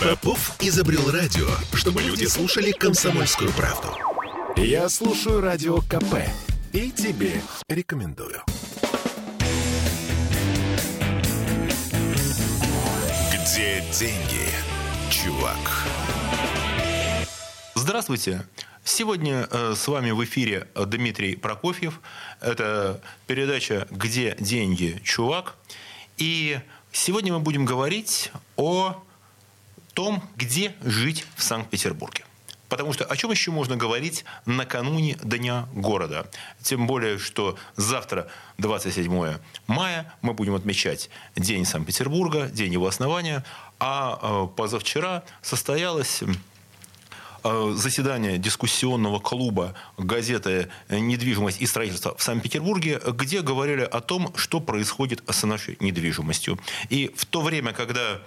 Попов изобрел радио, чтобы люди слушали комсомольскую правду. Я слушаю радио КП и тебе рекомендую. Где деньги, чувак? Здравствуйте. Сегодня э, с вами в эфире Дмитрий Прокофьев. Это передача «Где деньги, чувак?». И сегодня мы будем говорить о том, где жить в Санкт-Петербурге. Потому что о чем еще можно говорить накануне Дня города? Тем более, что завтра, 27 мая, мы будем отмечать День Санкт-Петербурга, День его основания. А э, позавчера состоялось э, заседание дискуссионного клуба газеты «Недвижимость и строительство» в Санкт-Петербурге, где говорили о том, что происходит с нашей недвижимостью. И в то время, когда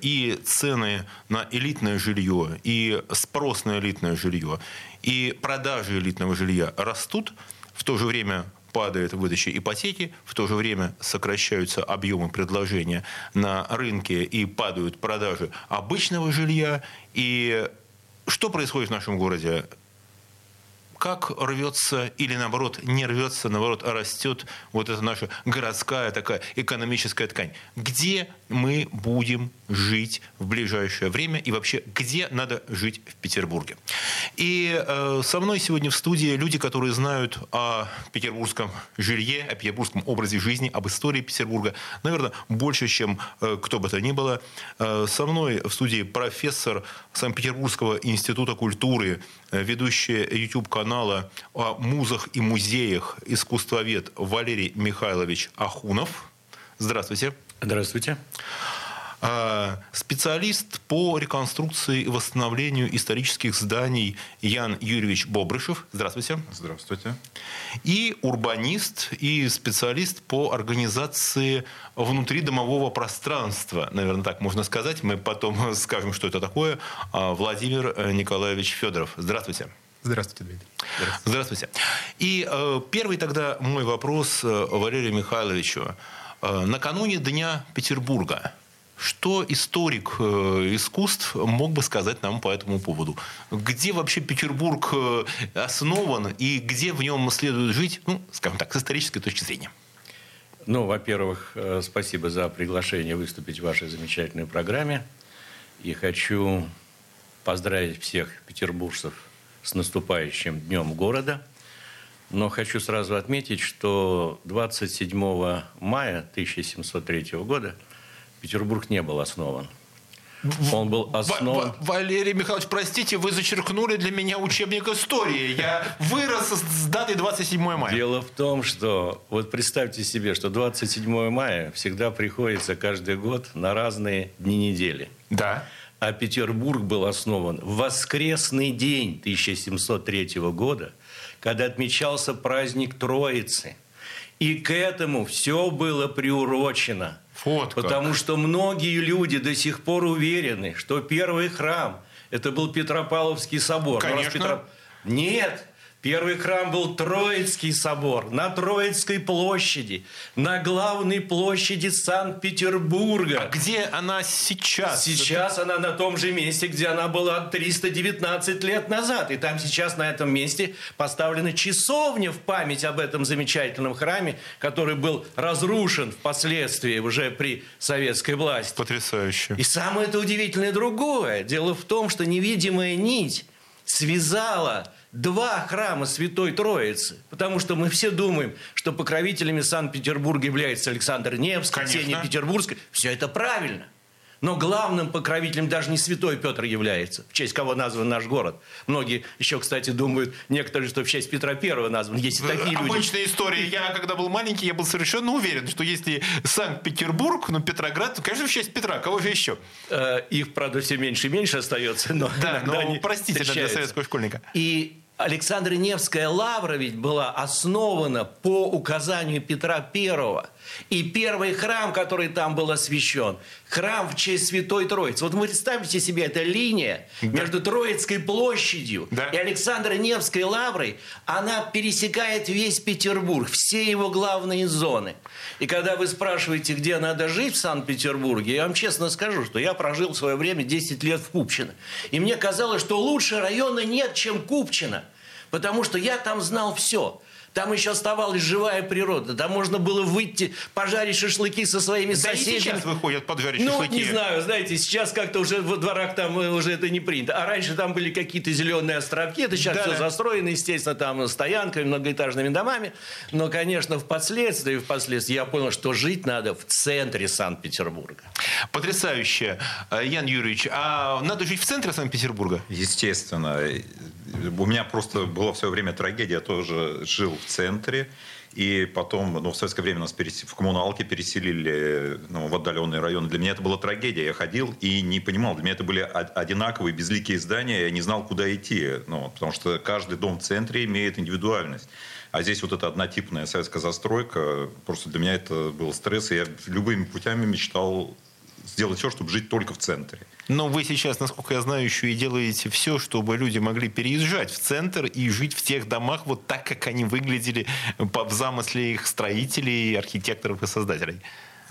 и цены на элитное жилье, и спрос на элитное жилье, и продажи элитного жилья растут, в то же время падает выдача ипотеки, в то же время сокращаются объемы предложения на рынке и падают продажи обычного жилья. И что происходит в нашем городе? как рвется или наоборот не рвется, наоборот растет вот эта наша городская такая экономическая ткань. Где мы будем жить в ближайшее время и вообще где надо жить в Петербурге. И э, со мной сегодня в студии люди, которые знают о петербургском жилье, о петербургском образе жизни, об истории Петербурга, наверное, больше, чем э, кто бы то ни было. Э, со мной в студии профессор Санкт-Петербургского института культуры, э, ведущий YouTube-канала о музах и музеях, искусствовед Валерий Михайлович Ахунов. Здравствуйте. Здравствуйте. А, специалист по реконструкции и восстановлению исторических зданий Ян Юрьевич Бобрышев. Здравствуйте. Здравствуйте. И урбанист, и специалист по организации внутридомового пространства, наверное, так можно сказать. Мы потом скажем, что это такое. А, Владимир Николаевич Федоров. Здравствуйте. Здравствуйте, Дмитрий. Здравствуйте. Здравствуйте. И э, первый тогда мой вопрос э, Валерию Михайловичу. Э, накануне Дня Петербурга что историк э, искусств мог бы сказать нам по этому поводу? Где вообще Петербург э, основан и где в нем следует жить, ну, скажем так, с исторической точки зрения? Ну, во-первых, спасибо за приглашение выступить в вашей замечательной программе. И хочу поздравить всех петербуржцев с наступающим Днем города. Но хочу сразу отметить, что 27 мая 1703 года – Петербург не был основан. Он был основан... Валерий Михайлович, простите, вы зачеркнули для меня учебник истории. Я вырос с датой 27 мая. Дело в том, что вот представьте себе, что 27 мая всегда приходится каждый год на разные дни недели. Да. А Петербург был основан в воскресный день 1703 года, когда отмечался праздник Троицы. И к этому все было приурочено – вот Потому как. что многие люди до сих пор уверены, что первый храм это был Петропавловский собор. Конечно. Петро... Нет, Первый храм был Троицкий собор на Троицкой площади, на главной площади Санкт-Петербурга. А где она сейчас? Сейчас Это... она на том же месте, где она была 319 лет назад. И там сейчас на этом месте поставлена часовня в память об этом замечательном храме, который был разрушен впоследствии уже при советской власти. Потрясающе. И самое это удивительное другое. Дело в том, что невидимая нить связала два храма Святой Троицы. Потому что мы все думаем, что покровителями Санкт-Петербурга является Александр Невский, Ксения Петербургская. Все это правильно. Но главным покровителем даже не святой Петр является, в честь кого назван наш город. Многие еще, кстати, думают, некоторые, что в честь Петра Первого назван. Есть и такие Обычная люди. Обычная история. Я, когда был маленький, я был совершенно уверен, что если Санкт-Петербург, ну, Петроград, то, конечно, в честь Петра. Кого же еще? Э, их, правда, все меньше и меньше остается. Но да, но, простите, для советского школьника. И Александра Невская лавра ведь была основана по указанию Петра Первого. И первый храм, который там был освящен, храм в честь Святой Троицы. Вот вы представьте себе, эта линия да. между Троицкой площадью да. и Александра Невской лаврой, она пересекает весь Петербург, все его главные зоны. И когда вы спрашиваете, где надо жить в Санкт-Петербурге, я вам честно скажу, что я прожил в свое время 10 лет в Купчино. И мне казалось, что лучше района нет, чем Купчино. Потому что я там знал все. Там еще оставалась живая природа. Там можно было выйти, пожарить шашлыки со своими да соседями. И сейчас выходят поджарить ну, шашлыки. не знаю, знаете, сейчас как-то уже во дворах там э, уже это не принято. А раньше там были какие-то зеленые островки. Это сейчас да, все да. застроено, естественно, там стоянками, многоэтажными домами. Но, конечно, впоследствии, впоследствии я понял, что жить надо в центре Санкт-Петербурга. Потрясающе. Э, Ян Юрьевич, а надо жить в центре Санкт-Петербурга? Естественно. У меня просто была в свое время трагедия. Я тоже жил в центре. И потом, ну, в советское время нас перес... в коммуналке переселили ну, в отдаленные районы. Для меня это была трагедия. Я ходил и не понимал. Для меня это были одинаковые, безликие здания. Я не знал, куда идти. Ну, потому что каждый дом в центре имеет индивидуальность. А здесь вот эта однотипная советская застройка, просто для меня это был стресс. И я любыми путями мечтал сделать все, чтобы жить только в центре. Но вы сейчас, насколько я знаю, еще и делаете все, чтобы люди могли переезжать в центр и жить в тех домах вот так, как они выглядели в замысле их строителей, архитекторов и создателей.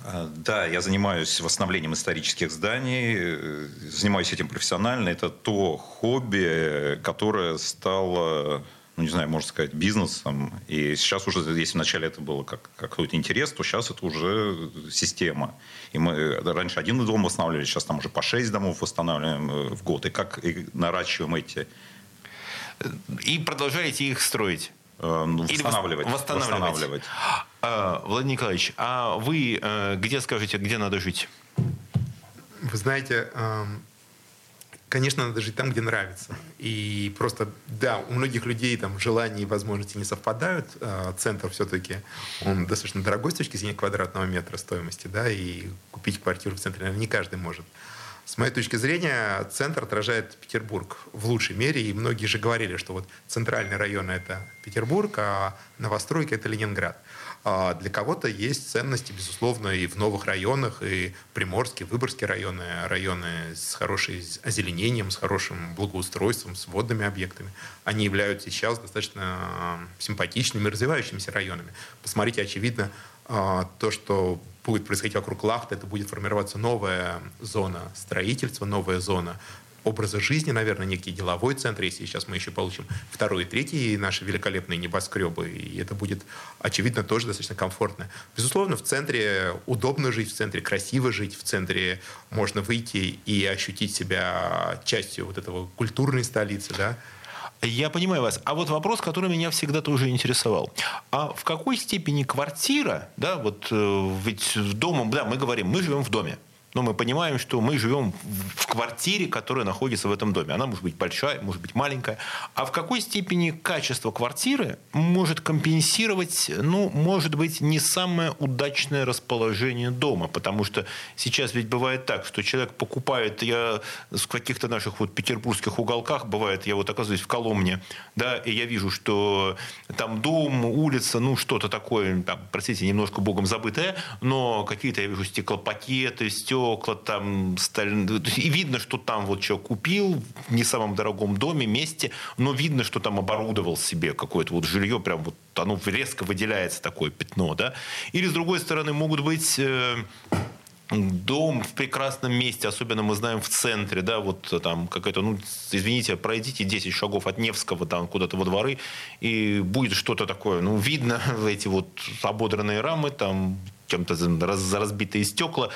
А, да, я занимаюсь восстановлением исторических зданий, э, занимаюсь этим профессионально. Это то хобби, которое стало ну, не знаю, можно сказать, бизнесом. И сейчас уже, если вначале это было как, как какой-то интерес, то сейчас это уже система. И мы э, раньше один дом восстанавливали, сейчас там уже по шесть домов восстанавливаем э, в год. И как и наращиваем эти... И продолжаете их строить? Э, ну, восстанавливать. восстанавливать. восстанавливать. А, Владимир Николаевич, а вы где скажете, где надо жить? Вы знаете, эм, конечно, надо жить там, где нравится. И просто, да, у многих людей там желания и возможности не совпадают. А, центр все-таки, он достаточно дорогой с точки зрения квадратного метра стоимости, да, и купить квартиру в центре, наверное, не каждый может. С моей точки зрения, центр отражает Петербург в лучшей мере, и многие же говорили, что вот центральный район — это Петербург, а новостройка — это Ленинград. А для кого-то есть ценности, безусловно, и в новых районах, и Приморские, Выборгские районы, районы с хорошим озеленением, с хорошим благоустройством, с водными объектами. Они являются сейчас достаточно симпатичными, развивающимися районами. Посмотрите, очевидно, а, то, что будет происходить вокруг Лахта, это будет формироваться новая зона строительства, новая зона образа жизни, наверное, некий деловой центр, если сейчас мы еще получим второй и третий наши великолепные небоскребы, и это будет, очевидно, тоже достаточно комфортно. Безусловно, в центре удобно жить, в центре красиво жить, в центре можно выйти и ощутить себя частью вот этого культурной столицы, да, я понимаю вас. А вот вопрос, который меня всегда тоже интересовал. А в какой степени квартира, да, вот э, ведь домом, да, мы говорим, мы живем в доме, но мы понимаем, что мы живем в квартире, которая находится в этом доме. Она может быть большая, может быть маленькая. А в какой степени качество квартиры может компенсировать, ну, может быть, не самое удачное расположение дома? Потому что сейчас ведь бывает так, что человек покупает, я в каких-то наших вот петербургских уголках, бывает, я вот оказываюсь в Коломне, да, и я вижу, что там дом, улица, ну, что-то такое, там, простите, немножко богом забытое, но какие-то, я вижу, стеклопакеты, стекла, стекла, там, сталь... и видно, что там вот человек купил в не самом дорогом доме, месте, но видно, что там оборудовал себе какое-то вот жилье, прям вот оно резко выделяется такое пятно, да. Или, с другой стороны, могут быть э, дом в прекрасном месте, особенно мы знаем в центре, да, вот там какая-то, ну, извините, пройдите 10 шагов от Невского там куда-то во дворы, и будет что-то такое, ну, видно эти вот ободранные рамы, там чем-то за разбитые стекла.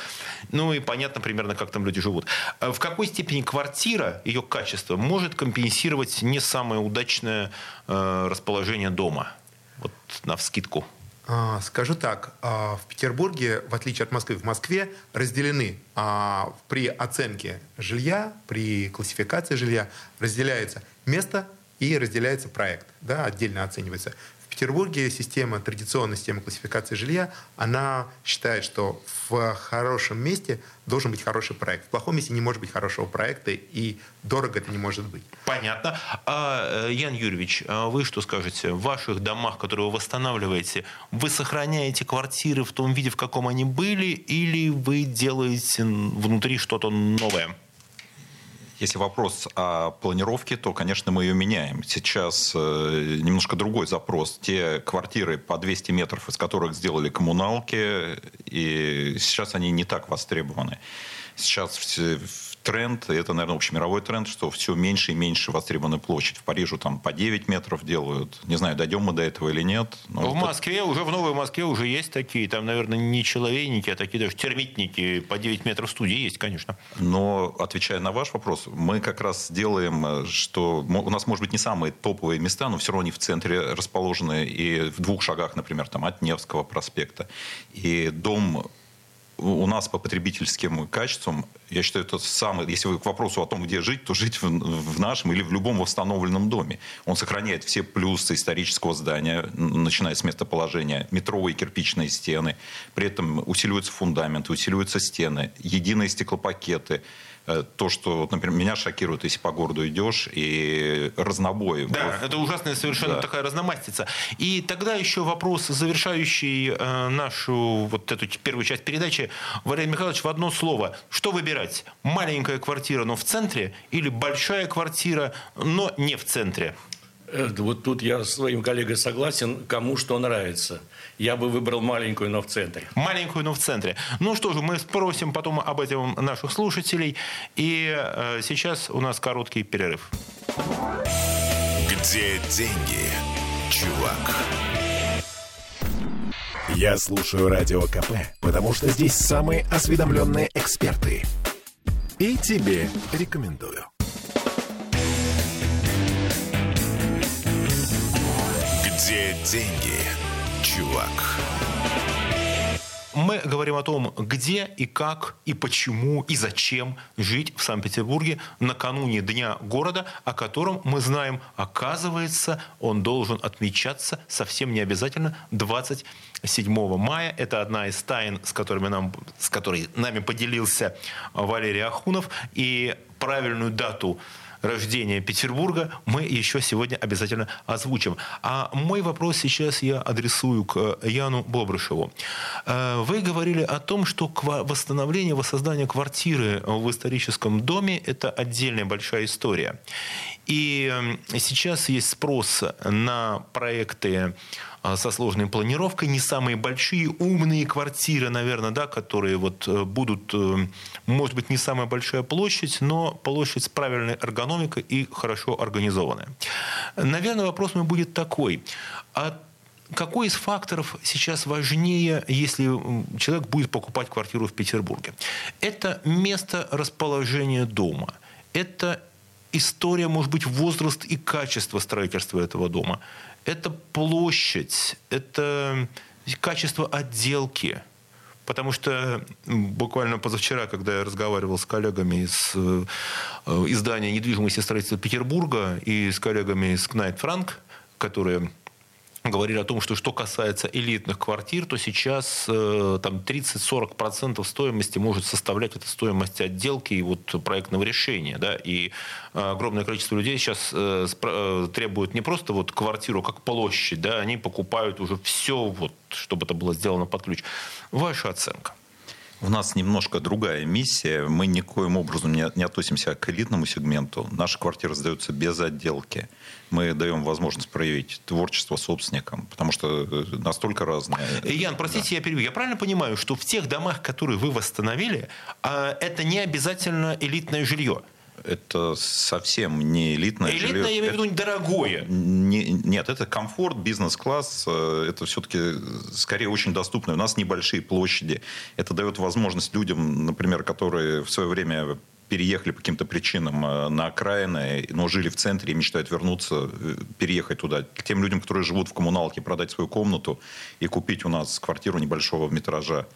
Ну и понятно примерно, как там люди живут. А в какой степени квартира, ее качество, может компенсировать не самое удачное э, расположение дома? Вот на вскидку. А, скажу так, а, в Петербурге, в отличие от Москвы, в Москве разделены при оценке жилья, при классификации жилья разделяется место и разделяется проект, да, отдельно оценивается. Петербурге система, традиционная система классификации жилья, она считает, что в хорошем месте должен быть хороший проект. В плохом месте не может быть хорошего проекта, и дорого это не может быть. Понятно. А, э, Ян Юрьевич, а вы что скажете? В ваших домах, которые вы восстанавливаете, вы сохраняете квартиры в том виде, в каком они были, или вы делаете внутри что-то новое? Если вопрос о планировке, то, конечно, мы ее меняем. Сейчас э, немножко другой запрос. Те квартиры по 200 метров, из которых сделали коммуналки, и сейчас они не так востребованы. Сейчас тренд, это, наверное, общемировой тренд, что все меньше и меньше востребованная площадь. В Париже там по 9 метров делают. Не знаю, дойдем мы до этого или нет. Но в это... Москве, уже в Новой Москве уже есть такие. Там, наверное, не человейники, а такие даже термитники по 9 метров студии есть, конечно. Но, отвечая на ваш вопрос, мы как раз делаем, что у нас, может быть, не самые топовые места, но все равно они в центре расположены и в двух шагах, например, там, от Невского проспекта. И дом у нас по потребительским качествам, я считаю, это самый, если вы к вопросу о том, где жить, то жить в, в нашем или в любом восстановленном доме. Он сохраняет все плюсы исторического здания, начиная с местоположения, метровые кирпичные стены, при этом усиливаются фундаменты, усиливаются стены, единые стеклопакеты, то, что, например, меня шокирует, если по городу идешь, и разнобой. Да, вот. это ужасная совершенно да. такая разномастица. И тогда еще вопрос, завершающий э, нашу вот эту первую часть передачи. Валерий Михайлович, в одно слово. Что выбирать? Маленькая квартира, но в центре, или большая квартира, но не в центре? Э, вот тут я с своим коллегой согласен, кому что нравится. Я бы выбрал маленькую, но в центре. Маленькую, но в центре. Ну что же, мы спросим потом об этом наших слушателей. И э, сейчас у нас короткий перерыв. Где деньги, чувак? Я слушаю Радио КП, потому что здесь самые осведомленные эксперты. И тебе рекомендую. Где деньги, чувак? Мы говорим о том, где и как, и почему, и зачем жить в Санкт-Петербурге накануне Дня города, о котором мы знаем, оказывается, он должен отмечаться совсем не обязательно 27 мая. Это одна из тайн, с, которыми нам, с которой нами поделился Валерий Ахунов. И правильную дату рождения Петербурга мы еще сегодня обязательно озвучим. А мой вопрос сейчас я адресую к Яну Бобрышеву. Э, вы говорили о том, что восстановление, воссоздание квартиры в историческом доме – это отдельная большая история. И сейчас есть спрос на проекты а, со сложной планировкой, не самые большие, умные квартиры, наверное, да, которые вот э, будут, э, может быть, не самая большая площадь, но площадь с правильной эргономикой и хорошо организованная. Наверное, вопрос мой будет такой. А какой из факторов сейчас важнее, если человек будет покупать квартиру в Петербурге? Это место расположения дома. Это история, может быть, возраст и качество строительства этого дома это площадь, это качество отделки. Потому что буквально позавчера, когда я разговаривал с коллегами из э, издания «Недвижимость и строительство Петербурга» и с коллегами из Knight Frank, которые говорили о том, что что касается элитных квартир, то сейчас э, там 30-40% стоимости может составлять эта стоимость отделки и вот проектного решения. Да? И э, огромное количество людей сейчас э, э, требуют не просто вот квартиру как площадь, да? они покупают уже все, вот, чтобы это было сделано под ключ. Ваша оценка? У нас немножко другая миссия. Мы никоим образом не, не относимся к элитному сегменту. Наши квартиры сдаются без отделки. Мы даем возможность проявить творчество собственникам, потому что э, настолько разные. Ян, простите, да. я перебью. Я правильно понимаю, что в тех домах, которые вы восстановили, а, это не обязательно элитное жилье? Это совсем не элитное Элитное, жилье. я имею в виду, дорогое. Не, нет, это комфорт, бизнес-класс. Э, это все-таки скорее очень доступно. У нас небольшие площади. Это дает возможность людям, например, которые в свое время переехали по каким-то причинам э, на окраины, но жили в центре и мечтают вернуться, э, переехать туда. К тем людям, которые живут в коммуналке, продать свою комнату и купить у нас квартиру небольшого метража.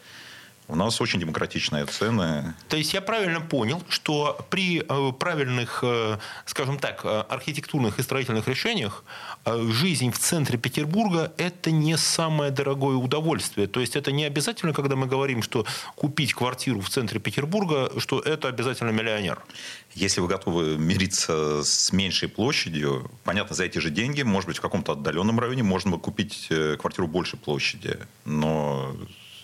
У нас очень демократичные цены. То есть я правильно понял, что при э, правильных, э, скажем так, э, архитектурных и строительных решениях жизнь в центре Петербурга – это не самое дорогое удовольствие. То есть это не обязательно, когда мы говорим, что купить квартиру в центре Петербурга, что это обязательно миллионер. Если вы готовы мириться с меньшей площадью, понятно, за эти же деньги, может быть, в каком-то отдаленном районе можно купить квартиру большей площади. Но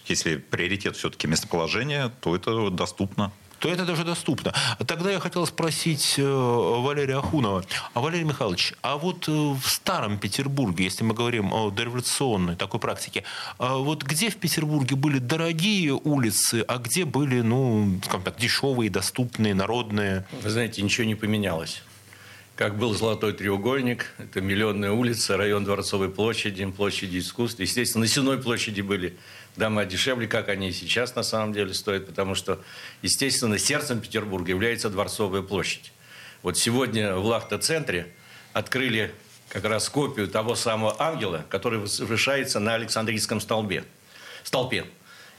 если приоритет все-таки местоположение, то это доступно то это даже доступно. Тогда я хотел спросить э, Валерия Ахунова. А Валерий Михайлович, а вот э, в старом Петербурге, если мы говорим о дореволюционной такой практике, а вот где в Петербурге были дорогие улицы, а где были, ну, скажем так, дешевые, доступные, народные? Вы знаете, ничего не поменялось. Как был Золотой треугольник, это Миллионная улица, район Дворцовой площади, площади искусств. Естественно, на Сенной площади были дома дешевле, как они сейчас на самом деле стоят, потому что, естественно, сердцем Петербурга является Дворцовая площадь. Вот сегодня в Лахта-центре открыли как раз копию того самого ангела, который возвышается на Александрийском столбе. столпе.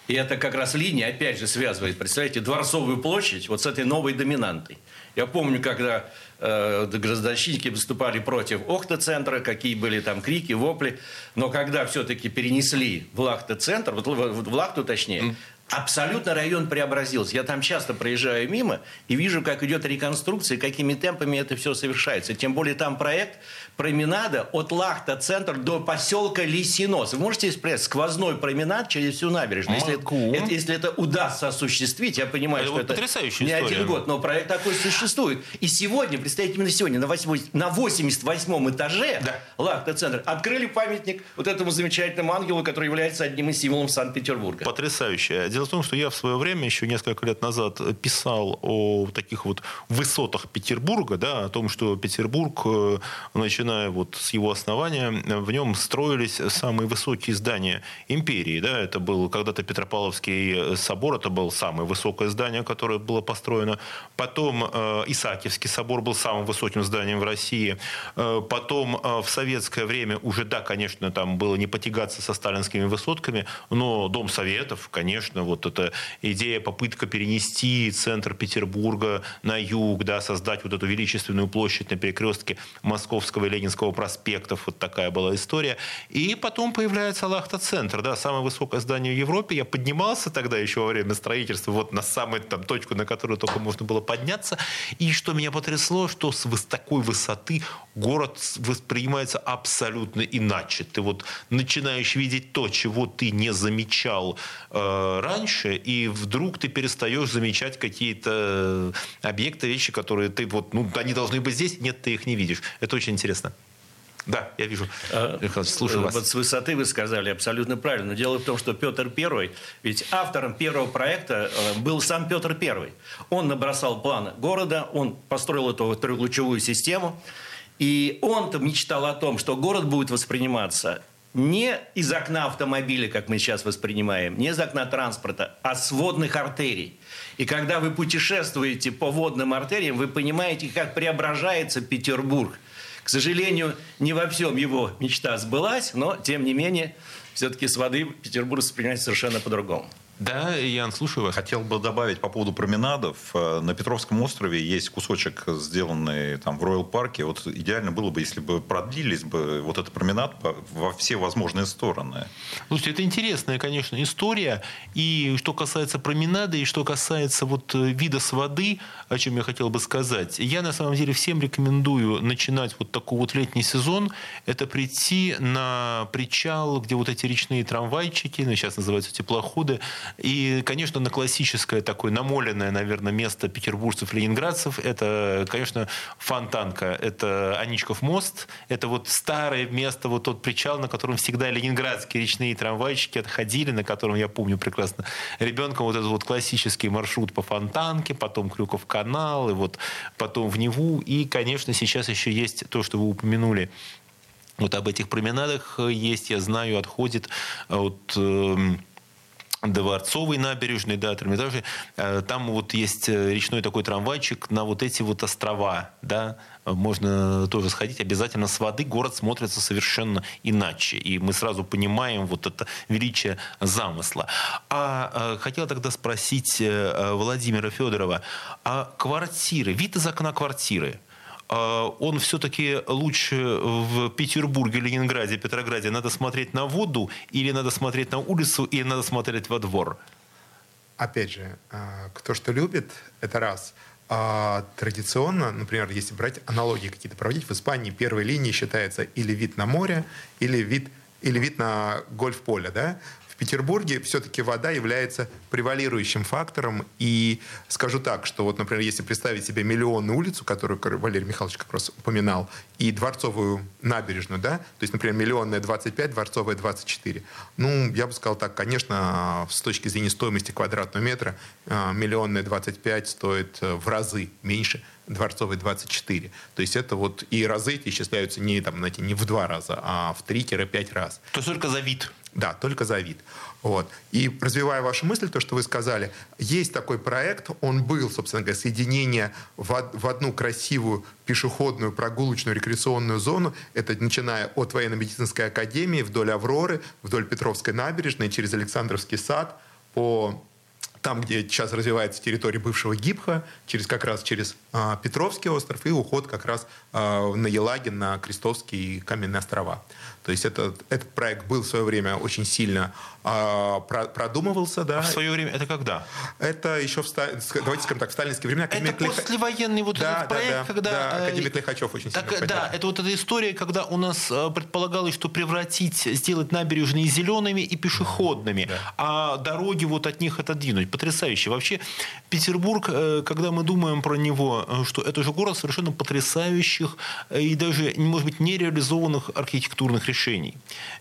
И это как раз линия, опять же, связывает, представляете, Дворцовую площадь вот с этой новой доминантой. Я помню, когда э, гражданщики выступали против Охта-центра, какие были там крики, вопли. Но когда все-таки перенесли в Лахта-центр, в Лахту точнее, Абсолютно район преобразился. Я там часто проезжаю мимо и вижу, как идет реконструкция, какими темпами это все совершается. Тем более там проект променада от Лахта-центр до поселка Лисинос. Вы можете представить сквозной променад через всю набережную? Если это, если это удастся осуществить, я понимаю, это что это не история. один год, но проект такой существует. И сегодня, представьте, именно сегодня на, 8, на 88 этаже да. Лахта-центр открыли памятник вот этому замечательному ангелу, который является одним из символов Санкт-Петербурга. Потрясающе. Дело в том, что я в свое время, еще несколько лет назад, писал о таких вот высотах Петербурга, да, о том, что Петербург, э, начиная вот с его основания, в нем строились самые высокие здания империи. Да? Это был когда-то Петропавловский собор, это было самое высокое здание, которое было построено. Потом э, Исаакиевский собор был самым высоким зданием в России. Э, потом э, в советское время уже, да, конечно, там было не потягаться со сталинскими высотками, но Дом Советов, конечно, вот эта идея, попытка перенести центр Петербурга на юг, да, создать вот эту величественную площадь на перекрестке Московского и Ленинского проспектов. Вот такая была история. И потом появляется Лахта-центр, да, самое высокое здание в Европе. Я поднимался тогда еще во время строительства вот на самую там точку, на которую только можно было подняться. И что меня потрясло, что с такой высоты город воспринимается абсолютно иначе. Ты вот начинаешь видеть то, чего ты не замечал э, раньше, и вдруг ты перестаешь замечать какие-то объекты, вещи, которые ты вот, ну, они должны быть здесь, нет, ты их не видишь. Это очень интересно. Да, я вижу. А, слушаю вас. Вот с высоты вы сказали абсолютно правильно. Дело в том, что Петр I, ведь автором первого проекта э, был сам Петр I. Он набросал план города, он построил эту трехлучевую систему, и он-то мечтал о том, что город будет восприниматься не из окна автомобиля, как мы сейчас воспринимаем, не из окна транспорта, а с водных артерий. И когда вы путешествуете по водным артериям, вы понимаете, как преображается Петербург – к сожалению, не во всем его мечта сбылась, но, тем не менее, все-таки с воды Петербург воспринимается совершенно по-другому. Да, Ян, слушаю вас. Хотел бы добавить по поводу променадов. Э, на Петровском острове есть кусочек, сделанный там в Роyal парке. Вот идеально было бы, если бы продлились бы вот этот променад во все возможные стороны. Слушайте, это интересная, конечно, история. И что касается променада, и что касается вот э, вида с воды, о чем я хотел бы сказать. Я, на самом деле, всем рекомендую начинать вот такой вот летний сезон. Это прийти на причал, где вот эти речные трамвайчики, ну, сейчас называются теплоходы, и, конечно, на классическое такое намоленное, наверное, место петербуржцев, ленинградцев, это, конечно, Фонтанка, это Аничков мост, это вот старое место, вот тот причал, на котором всегда ленинградские речные трамвайчики отходили, на котором, я помню прекрасно, ребенком вот этот вот классический маршрут по Фонтанке, потом Крюков канал, и вот потом в Неву. И, конечно, сейчас еще есть то, что вы упомянули, вот об этих променадах есть, я знаю, отходит от Дворцовой набережной, да, Эрмитажей. Э, там вот есть э, речной такой трамвайчик на вот эти вот острова, да, можно тоже сходить. Обязательно с воды город смотрится совершенно иначе. И мы сразу понимаем вот это величие замысла. А, а хотел тогда спросить Владимира Федорова, а квартиры, вид из окна квартиры, он все-таки лучше в Петербурге, Ленинграде, Петрограде надо смотреть на воду, или надо смотреть на улицу, или надо смотреть во двор? Опять же, а, кто что любит, это раз. А традиционно, например, если брать аналогии какие-то проводить, в Испании первой линией считается или вид на море, или вид, или вид на гольф-поле. Да? Петербурге все-таки вода является превалирующим фактором. И скажу так, что вот, например, если представить себе миллионную улицу, которую Валерий Михайлович как раз упоминал, и дворцовую набережную, да, то есть, например, миллионная 25, дворцовая 24. Ну, я бы сказал так, конечно, с точки зрения стоимости квадратного метра, а, миллионная 25 стоит э, в разы меньше дворцовой 24. То есть это вот и разы эти исчисляются не, там, знаете, не в два раза, а в 3-5 раз. То есть только за вид? Да, только за вид. Вот. И развивая вашу мысль, то, что вы сказали, есть такой проект, он был, собственно говоря, соединение в, в одну красивую пешеходную, прогулочную, рекреационную зону. Это начиная от военно-медицинской академии вдоль Авроры, вдоль Петровской набережной, через Александровский сад, по там, где сейчас развивается территория бывшего Гибха, через, как раз через а, Петровский остров и уход как раз а, на Елагин, на Крестовские и Каменные острова. То есть этот, этот проект был в свое время очень сильно а, про, продумывался. Да. А в свое время это когда? Это еще, в, давайте скажем так, в сталинские времена. Это Лих... послевоенный вот да, этот проект, да, да, когда... Да, э, Академик Лихачев очень так, сильно Да, это вот эта история, когда у нас э, предполагалось, что превратить, сделать набережные зелеными и пешеходными, да. а дороги вот от них отодвинуть. Потрясающе. Вообще Петербург, э, когда мы думаем про него, что это же город совершенно потрясающих и даже, может быть, нереализованных архитектурных решений решений.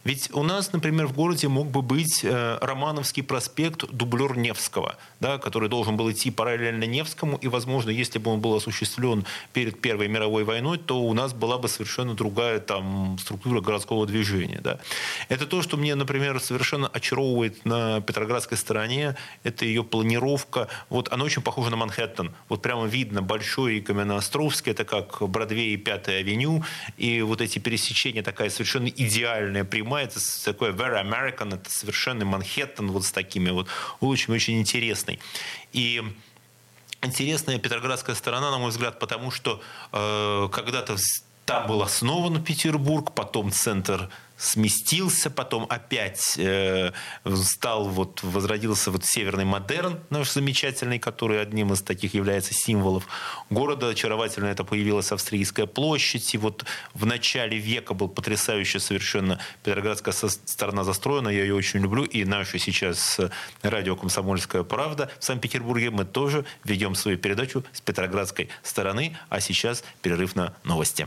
Ведь у нас, например, в городе мог бы быть э, Романовский проспект, дублер Невского, да, который должен был идти параллельно Невскому, и, возможно, если бы он был осуществлен перед Первой мировой войной, то у нас была бы совершенно другая там, структура городского движения. Да. Это то, что мне, например, совершенно очаровывает на Петроградской стороне, это ее планировка. Вот она очень похожа на Манхэттен. Вот прямо видно большой Каменноостровский, это как Бродвей и Пятая авеню, и вот эти пересечения такая совершенно идеальная прямая, это такой very American, это совершенно Манхэттен вот с такими вот улочками, очень интересный. И интересная петроградская сторона, на мой взгляд, потому что э, когда-то там был основан Петербург, потом центр сместился, потом опять э, стал, вот, возродился вот северный модерн наш замечательный, который одним из таких является символов города. Очаровательно это появилась Австрийская площадь. И вот в начале века был потрясающе совершенно Петроградская сторона застроена. Я ее очень люблю. И наша сейчас э, радио «Комсомольская правда» в Санкт-Петербурге мы тоже ведем свою передачу с Петроградской стороны. А сейчас перерыв на новости.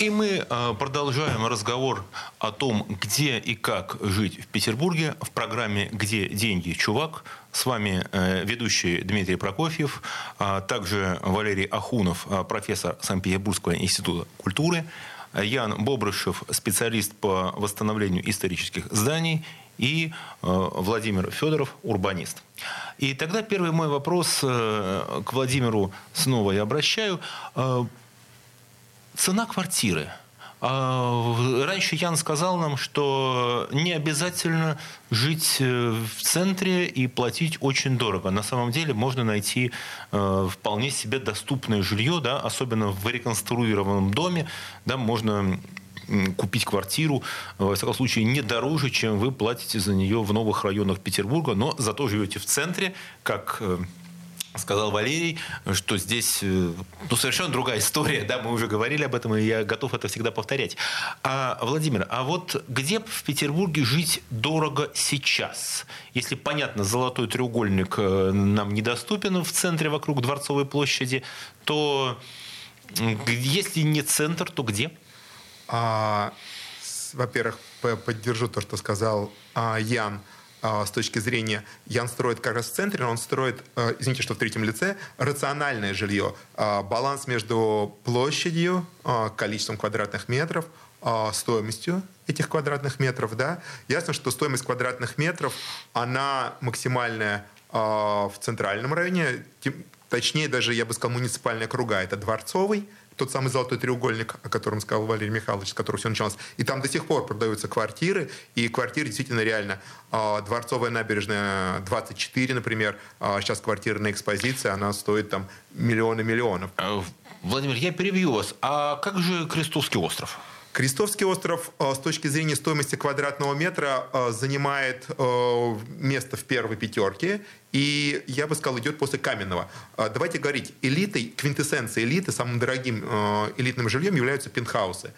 И мы э, продолжаем разговор о том, где и как жить в Петербурге в программе «Где деньги, чувак?». С вами э, ведущий Дмитрий Прокофьев, а также Валерий Ахунов, э, профессор Санкт-Петербургского института культуры, Ян Бобрышев, специалист по восстановлению исторических зданий, и Владимир Федоров, урбанист. И тогда первый мой вопрос к Владимиру снова я обращаю. Цена квартиры. А, раньше Ян сказал нам, что не обязательно жить э, в центре и платить очень дорого. На самом деле можно найти э, вполне себе доступное жилье, да, особенно в реконструированном доме, да, можно купить квартиру, во всяком случае, не дороже, чем вы платите за нее в новых районах Петербурга, но зато живете в центре, как э, сказал Валерий, что здесь э, ну, совершенно другая история, да, мы уже говорили об этом, и я готов это всегда повторять. А, Владимир, а вот где в Петербурге жить дорого сейчас? Если, понятно, золотой треугольник э, нам недоступен в центре вокруг Дворцовой площади, то если не центр, то где? А, во-первых, поддержу то, что сказал а, Ян. А, с точки зрения, Ян строит как раз в центре, но он строит, а, извините, что в третьем лице, рациональное жилье. А, баланс между площадью, количеством квадратных метров, стоимостью этих квадратных метров. Да? Ясно, что стоимость квадратных метров, она максимальная в центральном районе, точнее даже, я бы сказал, муниципальная круга. Это Дворцовый, тот самый золотой треугольник, о котором сказал Валерий Михайлович, с которого все началось. И там до сих пор продаются квартиры, и квартиры действительно реально. А, Дворцовая набережная 24, например, а, сейчас квартира на экспозиции, она стоит там миллионы миллионов. А, Владимир, я перебью вас. А как же Крестовский остров? Крестовский остров с точки зрения стоимости квадратного метра занимает место в первой пятерке и, я бы сказал, идет после каменного. Давайте говорить, элитой, квинтэссенцией элиты, самым дорогим э, элитным жильем являются пентхаусы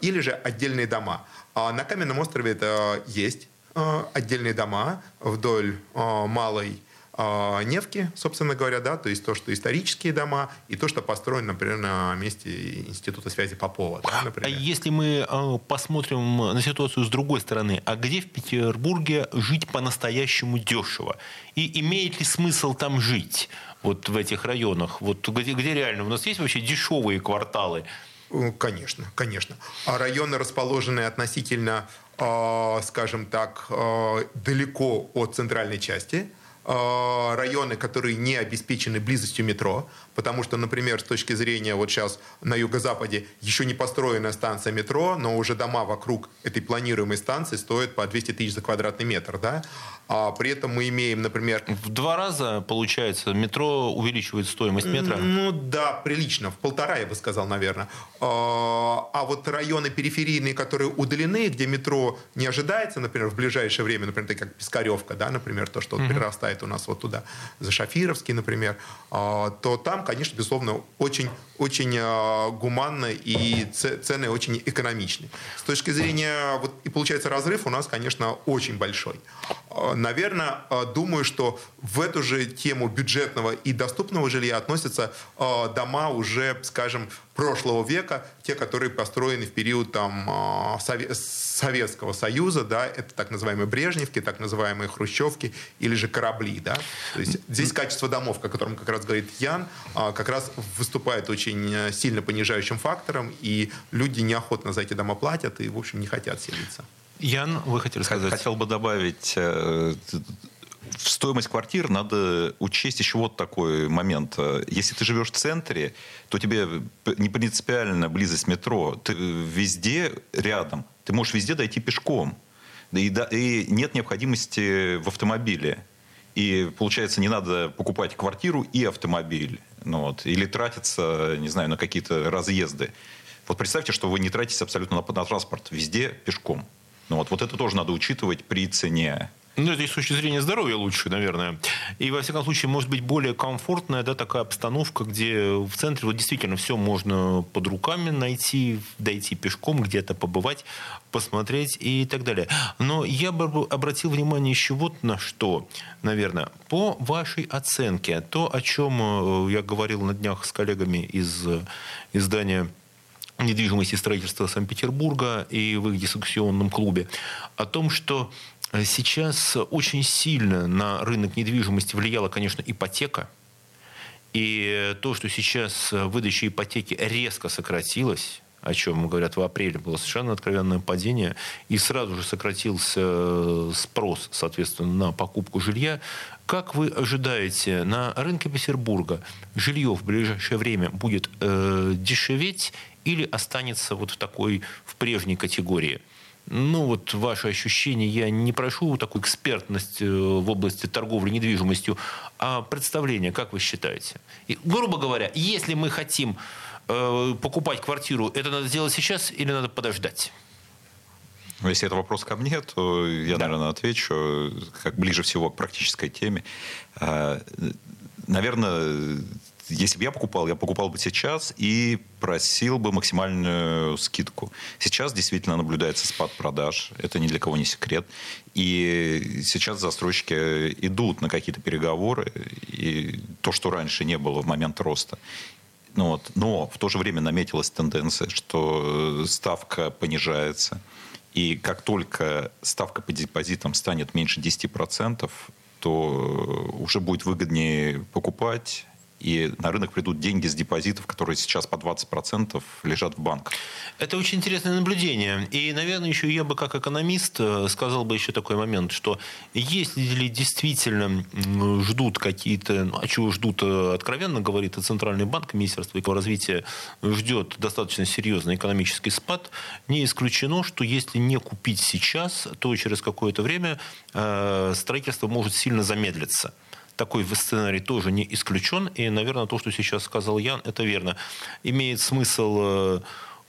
или же отдельные дома. А на каменном острове это есть э, отдельные дома вдоль э, малой Невки, собственно говоря, да, то есть то, что исторические дома, и то, что построено, например, на месте Института связи Попова. Да, например. А если мы а, посмотрим на ситуацию с другой стороны, а где в Петербурге жить по-настоящему дешево? И имеет ли смысл там жить, вот в этих районах? Вот где, где реально? У нас есть вообще дешевые кварталы? Э, конечно, конечно. А районы, расположенные относительно, а, скажем так, далеко от центральной части, Э, районы, которые не обеспечены близостью метро, потому что, например, с точки зрения вот сейчас на юго-западе еще не построена станция метро, но уже дома вокруг этой планируемой станции стоят по 200 тысяч за квадратный метр, да, а при этом мы имеем, например... В два раза, получается, метро увеличивает стоимость метра? Ну да, прилично, в полтора, я бы сказал, наверное. А, а вот районы периферийные, которые удалены, где метро не ожидается, например, в ближайшее время, например, как Пискаревка, да, например, то, что вот перерастает у нас вот туда, за Шафировский, например, а, то там, конечно, безусловно, очень, очень а, гуманно и цены очень экономичны. С точки зрения, вот и получается разрыв у нас, конечно, очень большой наверное, э, думаю, что в эту же тему бюджетного и доступного жилья относятся э, дома уже, скажем, прошлого века, те, которые построены в период там, э, Советского Союза, да, это так называемые Брежневки, так называемые Хрущевки или же корабли. Да? То есть здесь качество домов, о котором как раз говорит Ян, как раз выступает очень сильно понижающим фактором, и люди неохотно за эти дома платят и, в общем, не хотят селиться. Ян, вы хотели сказать? Хотел бы добавить э, в стоимость квартир надо учесть еще вот такой момент. Если ты живешь в центре, то тебе не принципиально близость метро. Ты везде рядом. Ты можешь везде дойти пешком. И, да, и нет необходимости в автомобиле. И получается, не надо покупать квартиру и автомобиль. Ну, вот, или тратиться, не знаю, на какие-то разъезды. Вот представьте, что вы не тратите абсолютно на, на транспорт. Везде пешком. Ну, вот, вот это тоже надо учитывать при цене. Ну, это с точки зрения здоровья лучше, наверное. И, во всяком случае, может быть более комфортная да, такая обстановка, где в центре вот, действительно все можно под руками найти, дойти пешком, где-то побывать, посмотреть и так далее. Но я бы обратил внимание еще вот на что, наверное. По вашей оценке, то, о чем э, я говорил на днях с коллегами из э, издания недвижимости и строительства Санкт-Петербурга и в их дискуссионном клубе, о том, что э, сейчас очень сильно на рынок недвижимости влияла, конечно, ипотека. И то, что сейчас выдача ипотеки резко сократилась, о чем говорят в апреле, было совершенно откровенное падение, и сразу же сократился э, спрос, соответственно, на покупку жилья. Как вы ожидаете, на рынке Петербурга жилье в ближайшее время будет э, дешеветь или останется вот в такой, в прежней категории? Ну, вот ваши ощущения, я не прошу такую экспертность э, в области торговли недвижимостью, а представление, как вы считаете? И, грубо говоря, если мы хотим э, покупать квартиру, это надо сделать сейчас или надо подождать? Ну, если это вопрос ко мне, то я, да. наверное, отвечу как ближе всего к практической теме. А, наверное, если бы я покупал, я покупал бы сейчас и просил бы максимальную скидку. Сейчас действительно наблюдается спад продаж. Это ни для кого не секрет. И сейчас застройщики идут на какие-то переговоры. И то, что раньше не было в момент роста. Ну вот. Но в то же время наметилась тенденция, что ставка понижается. И как только ставка по депозитам станет меньше 10%, то уже будет выгоднее покупать и на рынок придут деньги с депозитов, которые сейчас по 20% лежат в банках. Это очень интересное наблюдение. И, наверное, еще я бы как экономист э, сказал бы еще такой момент, что если ли действительно ждут какие-то, ну, а чего ждут, э, откровенно говорит и Центральный банк, Министерство развития ждет достаточно серьезный экономический спад, не исключено, что если не купить сейчас, то через какое-то время э, строительство может сильно замедлиться такой сценарий тоже не исключен. И, наверное, то, что сейчас сказал Ян, это верно. Имеет смысл э,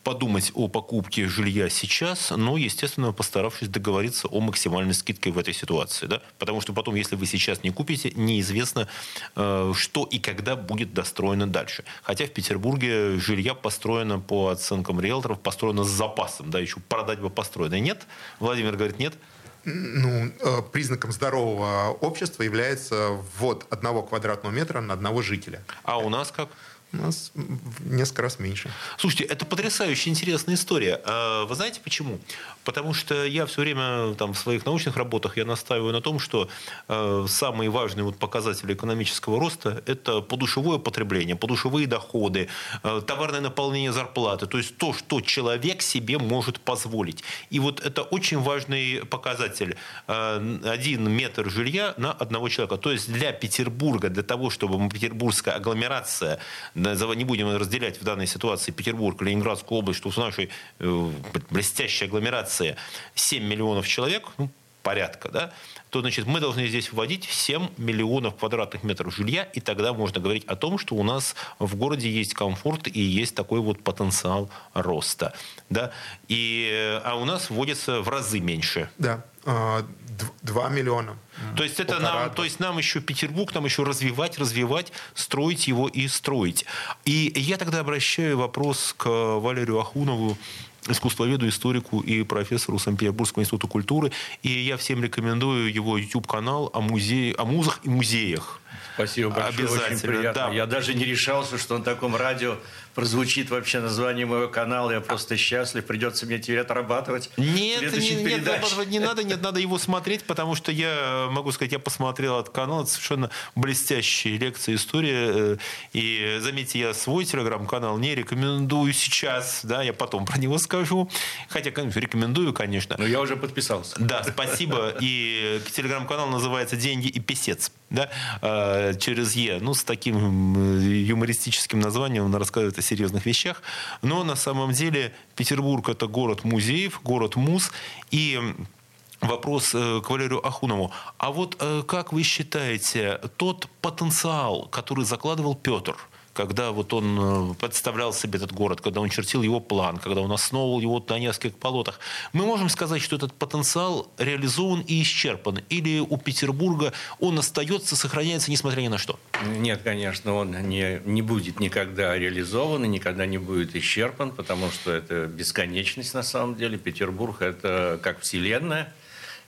подумать о покупке жилья сейчас, но, естественно, постаравшись договориться о максимальной скидке в этой ситуации. Да? Потому что потом, если вы сейчас не купите, неизвестно, э, что и когда будет достроено дальше. Хотя в Петербурге жилья построено по оценкам риэлторов, построено с запасом. Да? Еще продать бы построено. Нет? Владимир говорит, нет? Ну, э, признаком здорового общества является ввод одного квадратного метра на одного жителя. А у нас как? У нас в несколько раз меньше. Слушайте, это потрясающе интересная история. А вы знаете почему? Потому что я все время там, в своих научных работах я настаиваю на том, что э, самые важные вот, показатели экономического роста – это подушевое потребление, подушевые доходы, э, товарное наполнение зарплаты, то есть то, что человек себе может позволить. И вот это очень важный показатель. Один метр жилья на одного человека. То есть для Петербурга, для того, чтобы петербургская агломерация не будем разделять в данной ситуации Петербург, Ленинградскую область, что в нашей э, блестящей агломерации 7 миллионов человек, ну, порядка, да, то значит, мы должны здесь вводить 7 миллионов квадратных метров жилья, и тогда можно говорить о том, что у нас в городе есть комфорт и есть такой вот потенциал роста. Да? И, э, а у нас вводится в разы меньше. Да. 2 а, миллиона. То есть, это нам, то есть нам еще Петербург, нам еще развивать, развивать, строить его и строить. И я тогда обращаю вопрос к Валерию Ахунову, искусствоведу, историку и профессору Санкт-Петербургского института культуры. И я всем рекомендую его YouTube-канал о, музее, о музах и музеях. Спасибо большое, Обязательно, очень приятно. Да. Я даже не решался, что на таком радио прозвучит вообще название моего канала. Я просто счастлив. Придется мне теперь отрабатывать. Нет, не, нет, отрабатывать не надо. Нет, надо его смотреть, потому что я могу сказать, я посмотрел этот канал. Это совершенно блестящие лекции, история. Э, и заметьте, я свой телеграм-канал не рекомендую сейчас. Да, я потом про него скажу. Хотя, конечно, рекомендую, конечно. Но я уже подписался. Да, спасибо. И телеграм-канал называется «Деньги и писец». Да, э, через Е. Ну, с таким юмористическим названием он рассказывает о серьезных вещах. Но на самом деле Петербург – это город музеев, город муз. И вопрос э, к Валерию Ахунову. А вот э, как вы считаете, тот потенциал, который закладывал Петр – когда вот он э, представлял себе этот город, когда он чертил его план, когда он основывал его на нескольких полотах, мы можем сказать, что этот потенциал реализован и исчерпан? Или у Петербурга он остается, сохраняется, несмотря ни на что? Нет, конечно, он не, не будет никогда реализован и никогда не будет исчерпан, потому что это бесконечность на самом деле. Петербург – это как вселенная –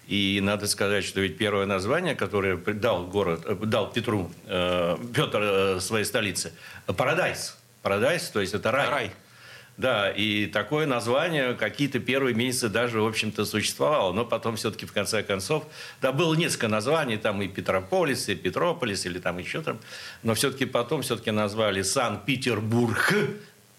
и надо сказать, что ведь первое название, которое дал, город, э, дал Петру, э, Петр э, своей столице, Парадайс. Парадайс, то есть это рай. рай. Да, и такое название какие-то первые месяцы даже, в общем-то, существовало. Но потом все-таки, в конце концов, да, было несколько названий, там и Петрополис, и Петрополис, или там еще там. Но все-таки потом все-таки назвали Санкт-Петербург,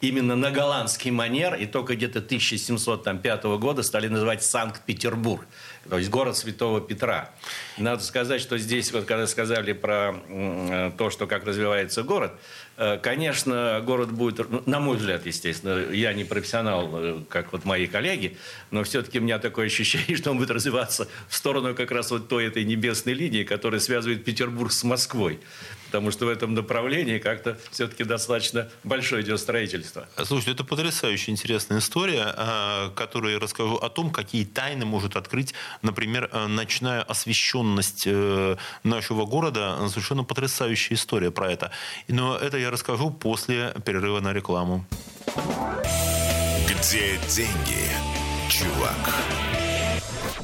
именно на голландский манер, и только где-то 1705 года стали называть Санкт-Петербург, то есть город Святого Петра. Надо сказать, что здесь, вот когда сказали про то, что как развивается город, Э, конечно, город будет, ну, на мой взгляд, естественно, я не профессионал, э, как вот мои коллеги, но все-таки у меня такое ощущение, что он будет развиваться в сторону как раз вот той этой небесной линии, которая связывает Петербург с Москвой потому что в этом направлении как-то все-таки достаточно большое идет строительство. Слушайте, это потрясающе интересная история, а, которую я расскажу о том, какие тайны может открыть, например, э, ночная освещенность э, нашего города. Совершенно потрясающая история про это. Но это я расскажу после перерыва на рекламу. Где деньги, чувак?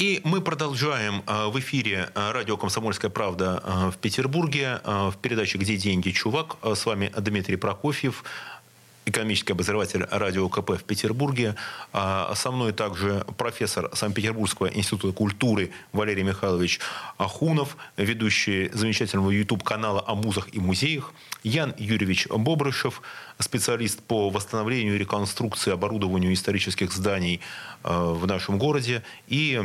И мы продолжаем а, в эфире а, радио «Комсомольская правда» а, в Петербурге в передаче «Где деньги, чувак?». С вами Дмитрий Прокофьев, экономический обозреватель радио КП в Петербурге. Со мной также профессор Санкт-Петербургского института культуры Валерий Михайлович Ахунов, ведущий замечательного YouTube-канала о музах и музеях. Ян Юрьевич Бобрышев, специалист по восстановлению и реконструкции оборудованию исторических зданий в нашем городе. И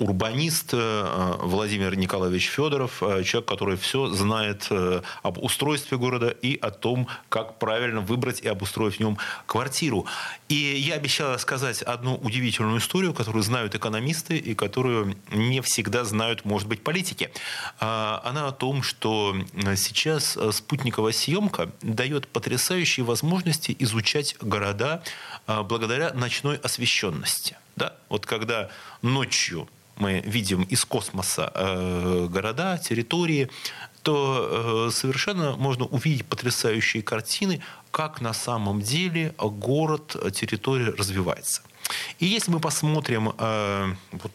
урбанист э, Владимир Николаевич Федоров, э, человек, который все знает э, об устройстве города и о том, как правильно выбрать и обустроить в нем квартиру. И я обещал рассказать одну удивительную историю, которую знают экономисты и которую не всегда знают, может быть, политики. Она о том, что сейчас спутниковая съемка дает потрясающие возможности изучать города благодаря ночной освещенности. Да? Вот когда ночью мы видим из космоса э, города, территории, то э, совершенно можно увидеть потрясающие картины, как на самом деле город, территория развивается. И если мы посмотрим э, вот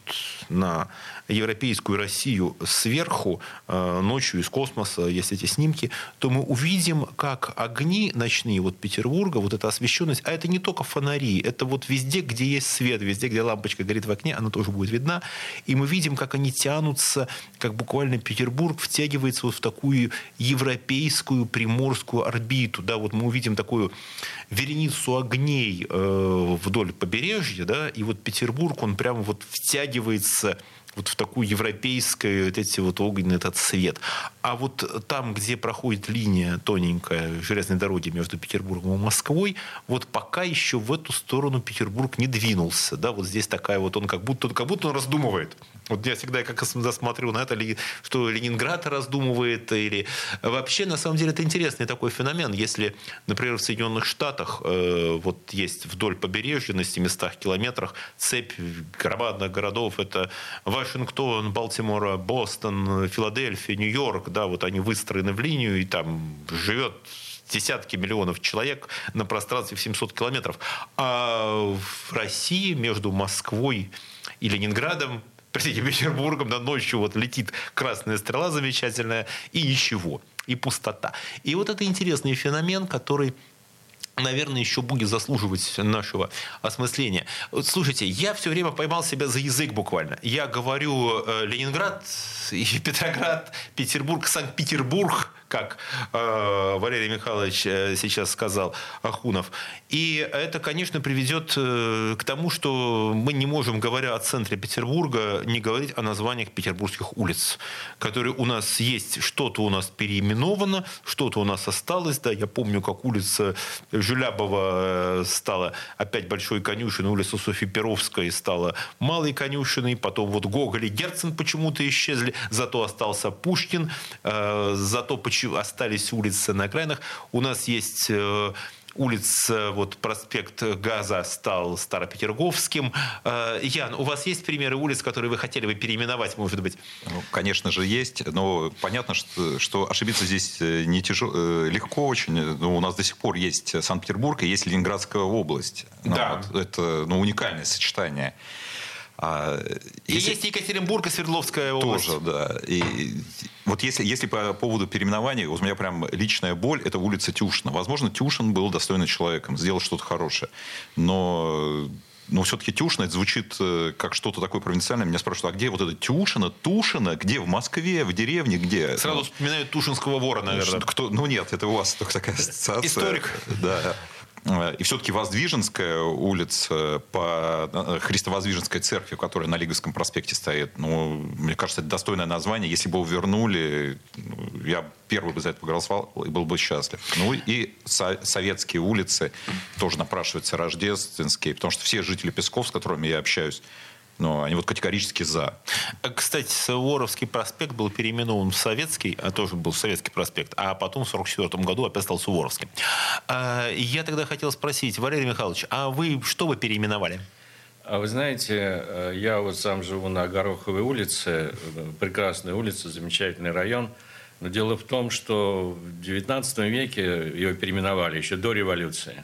на европейскую Россию сверху, э, ночью из космоса, есть эти снимки, то мы увидим, как огни ночные вот Петербурга, вот эта освещенность, а это не только фонари, это вот везде, где есть свет, везде, где лампочка горит в окне, она тоже будет видна. И мы видим, как они тянутся, как буквально Петербург втягивается вот в такую европейскую приморскую орбиту. Да, вот мы увидим такую вереницу огней э, вдоль побережья, да, и вот Петербург, он прямо вот втягивается вот в такую европейскую, вот эти вот огненный этот цвет. А вот там, где проходит линия тоненькая железной дороги между Петербургом и Москвой, вот пока еще в эту сторону Петербург не двинулся. Да, вот здесь такая вот, он как будто, как будто он раздумывает. Вот я всегда как смотрю на это, что Ленинград раздумывает, или вообще, на самом деле, это интересный такой феномен. Если, например, в Соединенных Штатах э, вот есть вдоль побережья на 700 километрах цепь громадных городов, это Вашингтон, Балтимора, Бостон, Филадельфия, Нью-Йорк, да, вот они выстроены в линию, и там живет десятки миллионов человек на пространстве в 700 километров. А в России между Москвой и Ленинградом простите, Петербургом, да, ночью вот летит красная стрела замечательная, и ничего, и пустота. И вот это интересный феномен, который наверное, еще будет заслуживать нашего осмысления. Слушайте, я все время поймал себя за язык буквально. Я говорю э, Ленинград, Петроград, Петербург, Санкт-Петербург, как э, Валерий Михайлович э, сейчас сказал, Ахунов. И это, конечно, приведет э, к тому, что мы не можем, говоря о центре Петербурга, не говорить о названиях петербургских улиц, которые у нас есть. Что-то у нас переименовано, что-то у нас осталось. Да, я помню, как улица Жулябова э, стала опять большой конюшиной, улица Софьи Перовской стала малой конюшиной, потом вот Гоголь и Герцен почему-то исчезли, зато остался Пушкин, э, зато почему остались улицы на окраинах. У нас есть э, улица, вот проспект Газа стал Старопетерговским. Э, Ян, у вас есть примеры улиц, которые вы хотели бы переименовать, может быть? Ну, конечно же, есть. Но понятно, что, что ошибиться здесь э, не тяжело, легко очень. Ну, у нас до сих пор есть Санкт-Петербург и есть Ленинградская область. Ну, да. Вот, это ну, уникальное сочетание. А, если... И есть Екатеринбург и Свердловская область. Тоже, да. И вот если, если по поводу переименования, у меня прям личная боль, это улица Тюшина. Возможно, Тюшин был достойным человеком, сделал что-то хорошее. Но но все-таки Тюшина это звучит э, как что-то такое провинциальное. Меня спрашивают, а где вот это Тюшина, Тушина, где? В Москве, в деревне, где? Сразу ну, вспоминают Тушинского вора, наверное. Кто, ну нет, это у вас только такая ассоциация. Историк. Да. И все-таки Воздвиженская улица по э, Христовоздвиженской церкви, которая на Лиговском проспекте стоит, ну, мне кажется, это достойное название. Если бы его вернули, ну, я первый бы за это проголосовал и был бы счастлив. Ну и со- советские улицы тоже напрашиваются рождественские, потому что все жители Песков, с которыми я общаюсь, но они вот категорически за. А, Кстати, Суворовский проспект был переименован в Советский, а тоже был Советский проспект, а потом в 1944 году опять стал Суворовским. А, Я тогда хотел спросить, Валерий Михайлович, а вы что бы переименовали? А вы знаете, э, я вот сам живу на Гороховой улице, э, прекрасная улица, замечательный район. Но дело в том, что в XIX веке ее переименовали еще до революции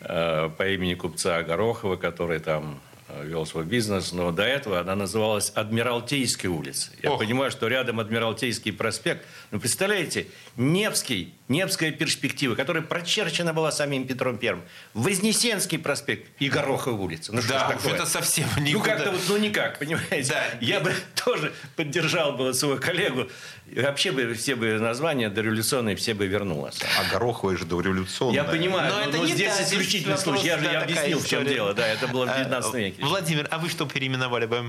э, по имени купца Горохова, который там э, вел свой бизнес, но до этого она называлась Адмиралтейской улицей. Я Ох. понимаю, что рядом Адмиралтейский проспект. Но представляете, Невский, Невская перспектива, которая прочерчена была самим Петром Первым, Вознесенский проспект и Горохова улица. Ну, что Да, такое? это совсем Ну, никуда. как-то вот, ну, никак, понимаете? Да. Я бы тоже поддержал бы своего коллегу. И вообще бы все бы названия дореволюционные все бы вернулось. А Гороховая же дореволюционная. Я понимаю, Но но, это но не здесь та, исключительный случай. Я же я объяснил, в чем история. дело. Да, это было в А, 19 веке. Владимир, а вы что переименовали бы?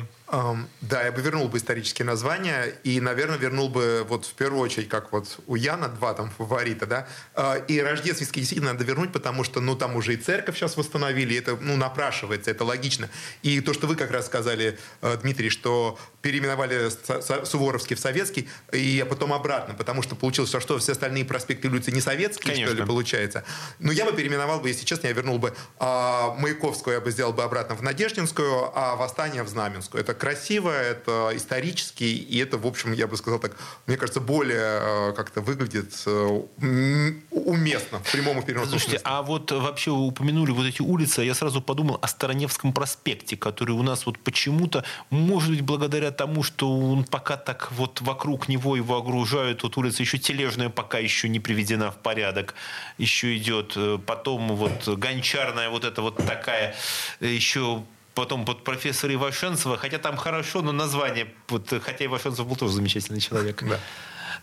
Да, я бы вернул бы исторические названия и, наверное, вернул бы вот в первую очередь, как вот у Яна два там фаворита, да, Э, и рождественский действительно надо вернуть, потому что, ну, там уже и церковь сейчас восстановили, это, ну, напрашивается, это логично. И то, что вы как раз сказали, э, Дмитрий, что переименовали Суворовский в Советский, и потом обратно, потому что получилось, что, что все остальные проспекты улицы не советские, что ли, Конечно. получается. Но я бы переименовал бы, если честно, я вернул бы а, Маяковскую, я бы сделал бы обратно в Надеждинскую, а Восстание в Знаменскую. Это красиво, это исторически, и это, в общем, я бы сказал так, мне кажется, более э, как-то выглядит э, уместно, в прямом и переносном Слушайте, смысле. а вот вообще вы упомянули вот эти улицы, а я сразу подумал о Староневском проспекте, который у нас вот почему-то, может быть, благодаря тому, что он пока так вот вокруг него его огружают, вот улица еще тележная пока еще не приведена в порядок, еще идет, э, потом вот гончарная вот эта вот такая, еще потом под профессора Ивашенцева, хотя там хорошо, но название, вот, хотя Ивашенцев был тоже замечательный человек. Да.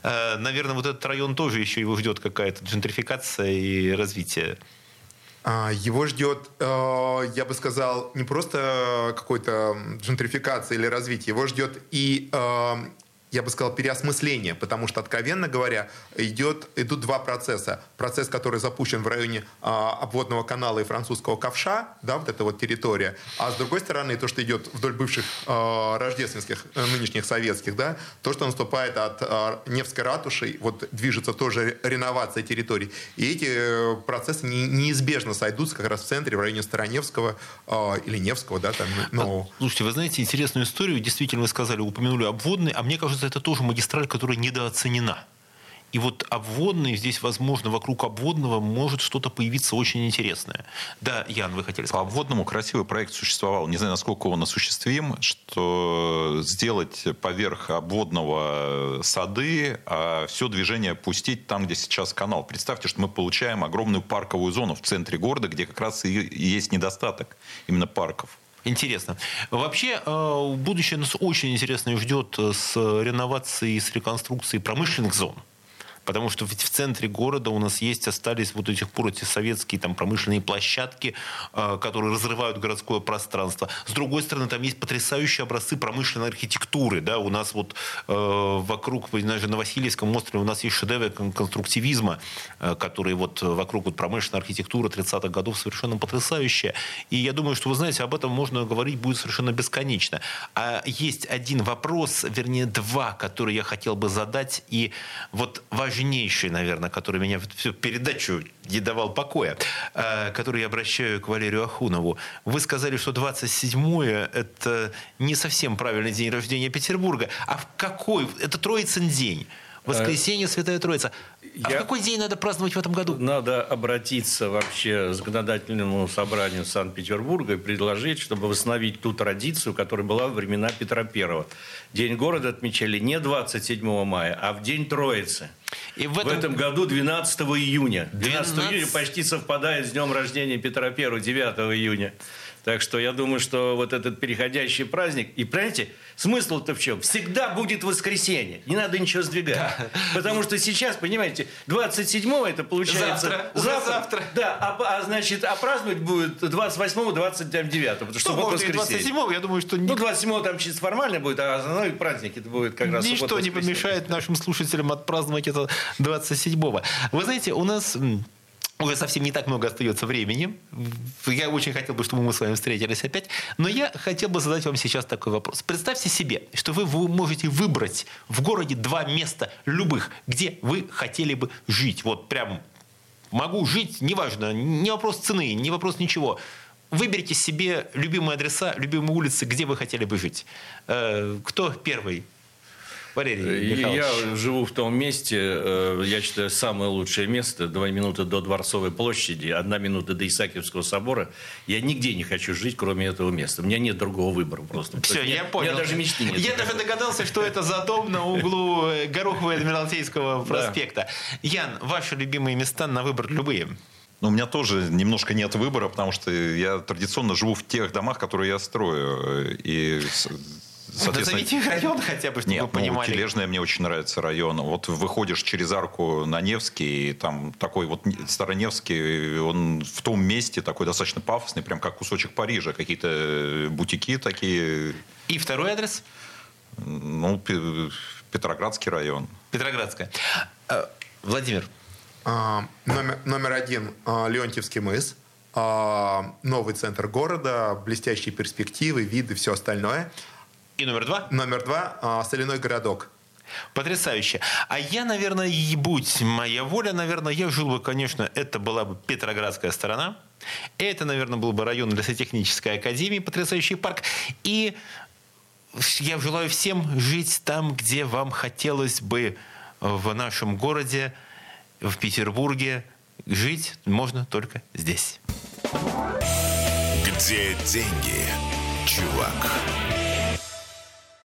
Э, Наверное, вот этот район тоже еще его ждет какая-то джентрификация и развитие. А, Его ждет, э, я бы сказал, не просто какой-то джентрификация или развитие, его ждет и, э, я бы сказал, переосмысление, потому что, откровенно говоря, идет, идут два процесса. Процесс, который запущен в районе а, обводного канала и французского ковша, да, вот эта вот территория, а с другой стороны, то, что идет вдоль бывших э, рождественских, э, нынешних советских, да, то, что наступает от э, Невской ратуши, вот движется тоже реновация территорий. И эти э, процессы не- неизбежно сойдутся как раз в центре, в районе Староневского э, или Невского, да, там, ну, Слушайте, вы знаете интересную историю. Действительно, вы сказали, упомянули обводный, а мне кажется, это тоже магистраль, которая недооценена. И вот обводный, здесь, возможно, вокруг обводного может что-то появиться очень интересное. Да, Ян, вы хотели По сказать? обводному красивый проект существовал. Не знаю, насколько он осуществим, что сделать поверх обводного сады, а все движение пустить там, где сейчас канал. Представьте, что мы получаем огромную парковую зону в центре города, где как раз и есть недостаток именно парков. Интересно. Вообще, э, будущее нас очень интересно ждет с реновацией, с реконструкцией промышленных зон. Потому что ведь в центре города у нас есть, остались вот до сих пор эти советские там, промышленные площадки, э, которые разрывают городское пространство. С другой стороны, там есть потрясающие образцы промышленной архитектуры. Да? У нас вот э, вокруг, даже на Васильевском острове у нас есть шедевры кон- конструктивизма, э, которые вот вокруг вот промышленной архитектуры 30-х годов совершенно потрясающая. И я думаю, что, вы знаете, об этом можно говорить будет совершенно бесконечно. А есть один вопрос, вернее, два, которые я хотел бы задать. И вот важнейший, наверное, который меня всю передачу не давал покоя, э, который я обращаю к Валерию Ахунову. Вы сказали, что 27-е – это не совсем правильный день рождения Петербурга. А в какой? Это Троицын день. Воскресенье, Святая Троица. А в Я- какой день надо праздновать в этом году? Надо обратиться вообще к законодательному собранию Санкт-Петербурга и предложить, чтобы восстановить ту традицию, которая была во времена Петра Первого. День города отмечали не 27 мая, а в День Троицы. И В этом, году 12 июня. 12 12 июня почти совпадает с днем рождения Петра Первого, 9 июня. Так что я думаю, что вот этот переходящий праздник, и понимаете, смысл-то в чем? Всегда будет воскресенье, не надо ничего сдвигать. Да. Потому что сейчас, понимаете, 27-го это получается... Завтра, завтра. завтра. Да, а, а значит, а праздновать будет 28-го, 29-го, потому что ну, вот воскресенье. 27-го, я думаю, что... Ну, 27-го там чисто формально будет, а основной праздник это будет как раз Ничто не помешает нашим слушателям отпраздновать это 27-го. Вы знаете, у нас уже совсем не так много остается времени. Я очень хотел бы, чтобы мы с вами встретились опять. Но я хотел бы задать вам сейчас такой вопрос. Представьте себе, что вы, вы можете выбрать в городе два места любых, где вы хотели бы жить. Вот прям могу жить, неважно, не вопрос цены, не вопрос ничего. Выберите себе любимые адреса, любимые улицы, где вы хотели бы жить. Э, кто первый? Валерий э, Михайлович. Я живу в том месте, э, я считаю, самое лучшее место. Два минуты до Дворцовой площади, одна минута до Исаакиевского собора. Я нигде не хочу жить, кроме этого места. У меня нет другого выбора просто. Все, я понял. У меня даже мечты нет. Я даже догадался, что это за дом на углу Горохового и Адмиралтейского проспекта. Ян, ваши любимые места на выбор любые? Ну, у меня тоже немножко нет выбора, потому что я традиционно живу в тех домах, которые я строю. И соответственно... Назовите район хотя бы, чтобы Нет, вы ну, понимали. Ну, Тележная мне очень нравится район. Вот выходишь через арку на Невский, и там такой вот Староневский, он в том месте такой достаточно пафосный, прям как кусочек Парижа. Какие-то бутики такие. И второй адрес? Ну, Петроградский район. Петроградская. А, Владимир. А, номер, номер один а, Леонтьевский мыс. Новый центр города, блестящие перспективы, виды, все остальное. И номер два? Номер два а, «Соляной городок». Потрясающе. А я, наверное, и будь моя воля, наверное, я жил бы, конечно, это была бы Петроградская сторона. Это, наверное, был бы район лесотехнической академии, потрясающий парк. И я желаю всем жить там, где вам хотелось бы в нашем городе, в Петербурге. Жить можно только здесь. Где деньги, чувак?